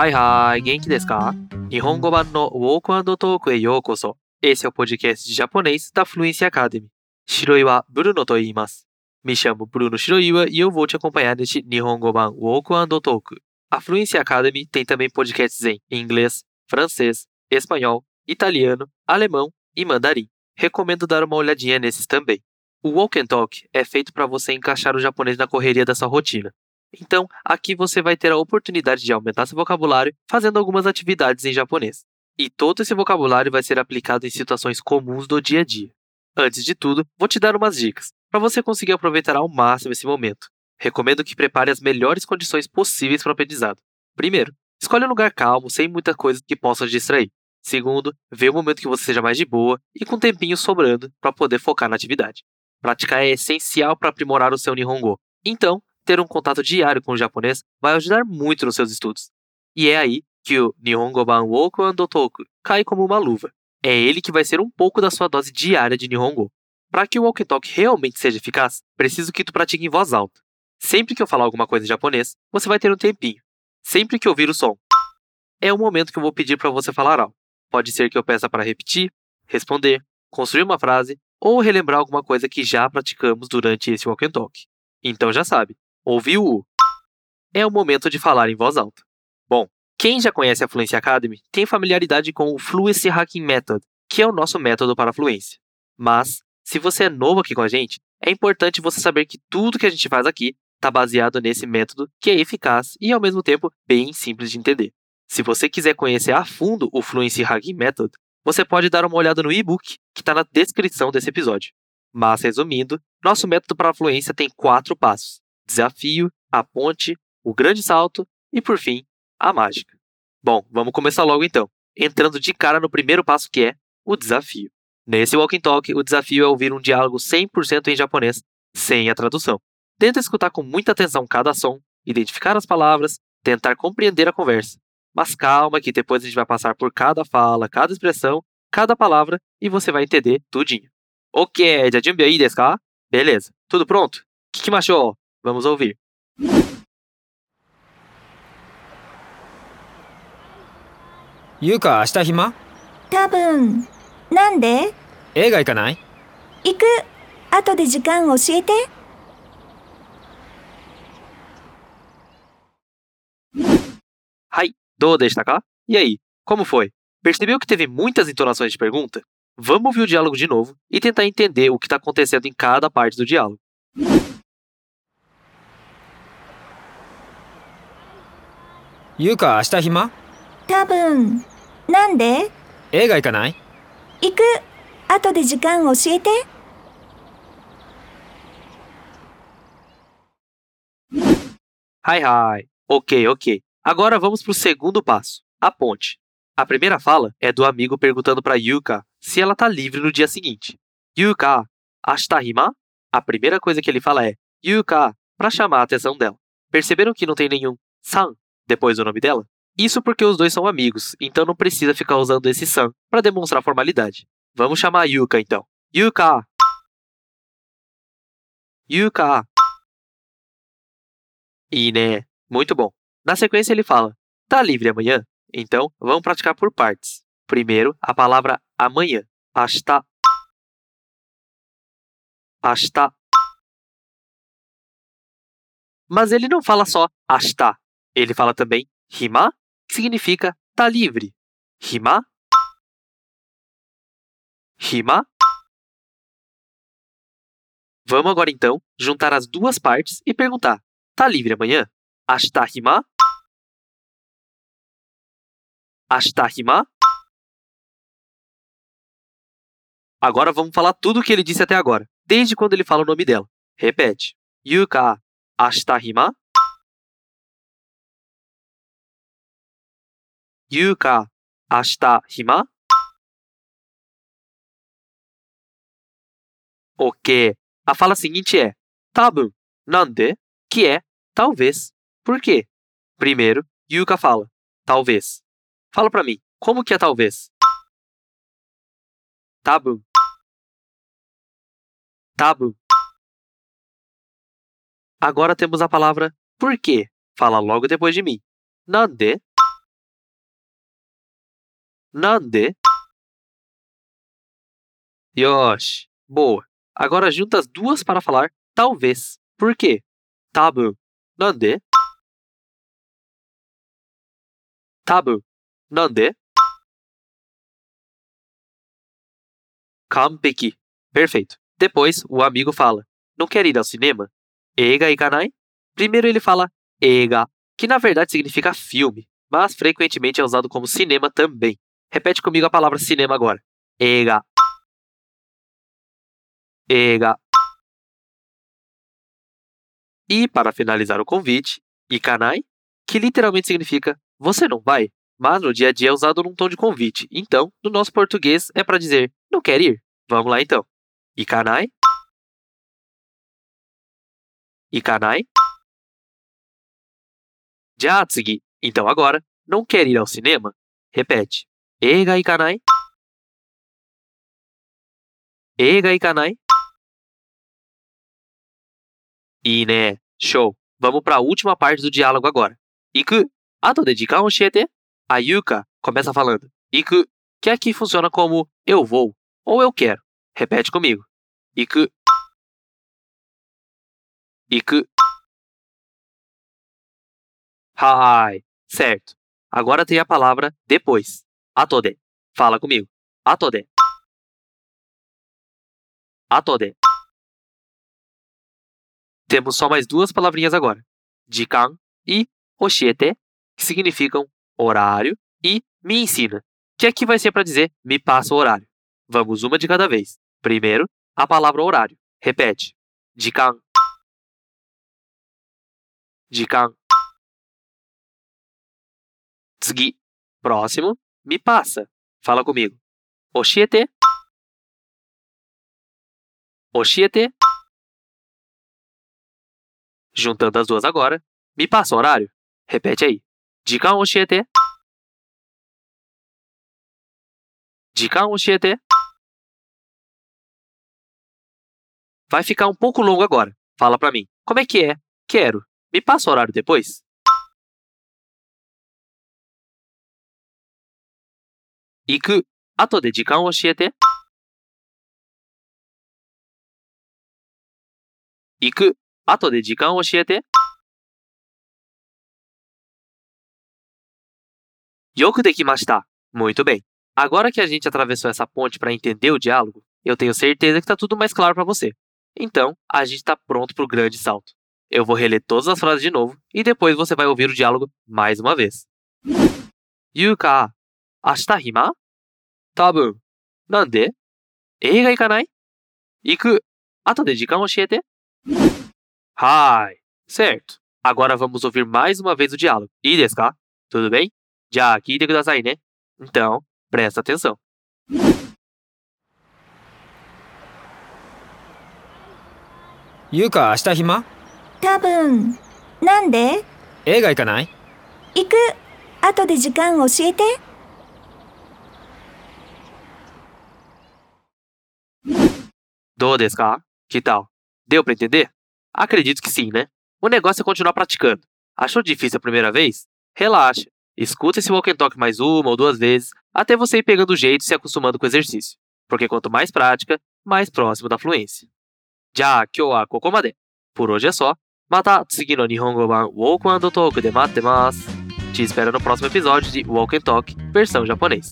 Hi hi, genki desu ka? Nihongo ban no Walk and Talk e yokoso. Esse é o podcast japonês da Fluency Academy. Shiroi wa Bruno to iimasu. Me chamo Bruno Shiroiwa e eu vou te acompanhar neste Nihongo ban Walk Talk. A Fluency Academy tem também podcasts em inglês, francês, espanhol, italiano, alemão e mandarim. Recomendo dar uma olhadinha nesses também. O Walk and Talk é feito para você encaixar o japonês na correria da sua rotina. Então, aqui você vai ter a oportunidade de aumentar seu vocabulário fazendo algumas atividades em japonês. E todo esse vocabulário vai ser aplicado em situações comuns do dia a dia. Antes de tudo, vou te dar umas dicas para você conseguir aproveitar ao máximo esse momento. Recomendo que prepare as melhores condições possíveis para o aprendizado. Primeiro, escolha um lugar calmo, sem muita coisa que possa te distrair. Segundo, vê o momento que você seja mais de boa e com tempinho sobrando para poder focar na atividade. Praticar é essencial para aprimorar o seu Nihongo. Então, ter um contato diário com o japonês vai ajudar muito nos seus estudos. E é aí que o Nihongo Ban Woku Ando Toku cai como uma luva. É ele que vai ser um pouco da sua dose diária de Nihongo. Para que o walkie talk realmente seja eficaz, preciso que tu pratique em voz alta. Sempre que eu falar alguma coisa em japonês, você vai ter um tempinho. Sempre que ouvir o som, é o momento que eu vou pedir para você falar algo. Pode ser que eu peça para repetir, responder, construir uma frase ou relembrar alguma coisa que já praticamos durante esse walk talk. Então já sabe, ouviu o é o momento de falar em voz alta. Bom, quem já conhece a Fluency Academy tem familiaridade com o Fluency Hacking Method, que é o nosso método para a fluência. Mas, se você é novo aqui com a gente, é importante você saber que tudo que a gente faz aqui está baseado nesse método que é eficaz e, ao mesmo tempo, bem simples de entender. Se você quiser conhecer a fundo o Fluency Hacking Method, você pode dar uma olhada no e-book que está na descrição desse episódio. Mas, resumindo, nosso método para a fluência tem quatro passos: desafio, a ponte, o grande salto e, por fim, a mágica. Bom, vamos começar logo então, entrando de cara no primeiro passo que é o desafio. Nesse Walking Talk, o desafio é ouvir um diálogo 100% em japonês, sem a tradução. Tenta escutar com muita atenção cada som, identificar as palavras, tentar compreender a conversa. Mas calma que depois a gente vai passar por cada fala, cada expressão, cada palavra e você vai entender tudinho. Ok, já aí desu ka? Beleza, tudo pronto? Kikimashou. Vamos ouvir. ゆうか明日暇多分なんで映画行かない行く後で時間教えてはい, どうでしたか? E aí, como foi? Percebeu que teve muitas entonações de pergunta? Vamos ouvir o diálogo de novo e tentar entender o que está acontecendo em cada parte do diálogo. ゆうか明日暇多分なんで映画行かない行く後で時間教えて Hi, hi. Ok, ok. Agora vamos para o segundo passo, a ponte. A primeira fala é do amigo perguntando para Yuka se ela está livre no dia seguinte. Yuka, ashita hima? A primeira coisa que ele fala é Yuka, para chamar a atenção dela. Perceberam que não tem nenhum san depois do nome dela? Isso porque os dois são amigos, então não precisa ficar usando esse san para demonstrar formalidade. Vamos chamar Yuka então. Yuka! Yuka! E né, muito bom. Na sequência ele fala: Tá livre amanhã? Então vamos praticar por partes. Primeiro, a palavra amanhã. Ashita. Ashita. Mas ele não fala só ashita. Ele fala também hima, que significa tá livre. Hima. Hima. Vamos agora então juntar as duas partes e perguntar: tá livre amanhã? Ashita hima? Ashita hima? Agora vamos falar tudo o que ele disse até agora, desde quando ele fala o nome dela. Repete. Yuka, ashita hima? Yuka, ashita hima? Ok. A fala seguinte é tabun, nande, que é talvez. Por quê? Primeiro, Yuka fala talvez. Fala pra mim, como que é talvez? Tabun. Tabun. Agora temos a palavra por quê. Fala logo depois de mim. Nande? Nande? Yoshi. Boa. Agora junta as duas para falar talvez. Por quê? Tabun. Nande? Tabun. Nande? Kampeki. Perfeito. Depois, o amigo fala: Não quer ir ao cinema? Eiga ikanai? Primeiro ele fala eiga, que na verdade significa filme, mas frequentemente é usado como cinema também. Repete comigo a palavra cinema agora. Eiga. Eiga. E para finalizar o convite, ikanai, que literalmente significa você não vai, mas no dia a dia é usado num tom de convite. Então, no nosso português é para dizer não quer ir? Vamos lá então. Ikanai. Ikanai. Já atsugi. Então agora, não quer ir ao cinema? Repete. Eiga ikanai. Eiga ikanai. E né, show. Vamos para a última parte do diálogo agora. Iku, ato de jikan oshiete? A Yuka começa falando. Iku, que aqui funciona como eu vou ou eu quero. Repete comigo. Iku. Iku. Hai. Certo. Agora tem a palavra depois. Atode. Fala comigo. Atode. Atode. Temos só mais duas palavrinhas agora. Jikan e oshiete, que significam horário e me ensina, que aqui vai ser para dizer me passa o horário. Vamos uma de cada vez. Primeiro, a palavra horário. Repete. Jikan. Jikan. Tsugi. Próximo. Me passa. Fala comigo. Oshiete. Oshiete. Juntando as duas agora. Me passa o horário. Repete aí. Jikan oshiete. Jikan oshiete. Vai ficar um pouco longo agora. Fala pra mim. Como é que é? Quero. Me passa o horário depois? Iku. Ato de jikan oshiete. Iku. Ato de jikan oshiete. Yoku dekimashita. Muito bem. Agora que a gente atravessou essa ponte para entender o diálogo, eu tenho certeza que está tudo mais claro para você. Então, a gente está pronto para o grande salto. Eu vou reler todas as frases de novo e depois você vai ouvir o diálogo mais uma vez. Yuka, 明日暇多分。なんで映画行かない行く。後で時間教えて。はい。Certo. Agora vamos ouvir mais uma vez o diálogo. E desca? Tudo bem? Já aqui de kudasai, né? Então, presta atenção. Yuka, 明日暇多分。なんで映画行かない行く。後で時間教えて。Do? Que tal? Deu para entender? Acredito que sim, né? O negócio é continuar praticando. Achou difícil a primeira vez? Relaxa. Escuta esse walk and talk mais uma ou duas vezes, até você ir pegando o jeito e se acostumando com o exercício. Porque quanto mais prática, mais próximo da fluência. Já, kyou wa kokomade. Por hoje é só. Mata tsugi no Nihongo ban Walk and Talk de matemasu. Te espero no próximo episódio de Walk and Talk, versão japonês.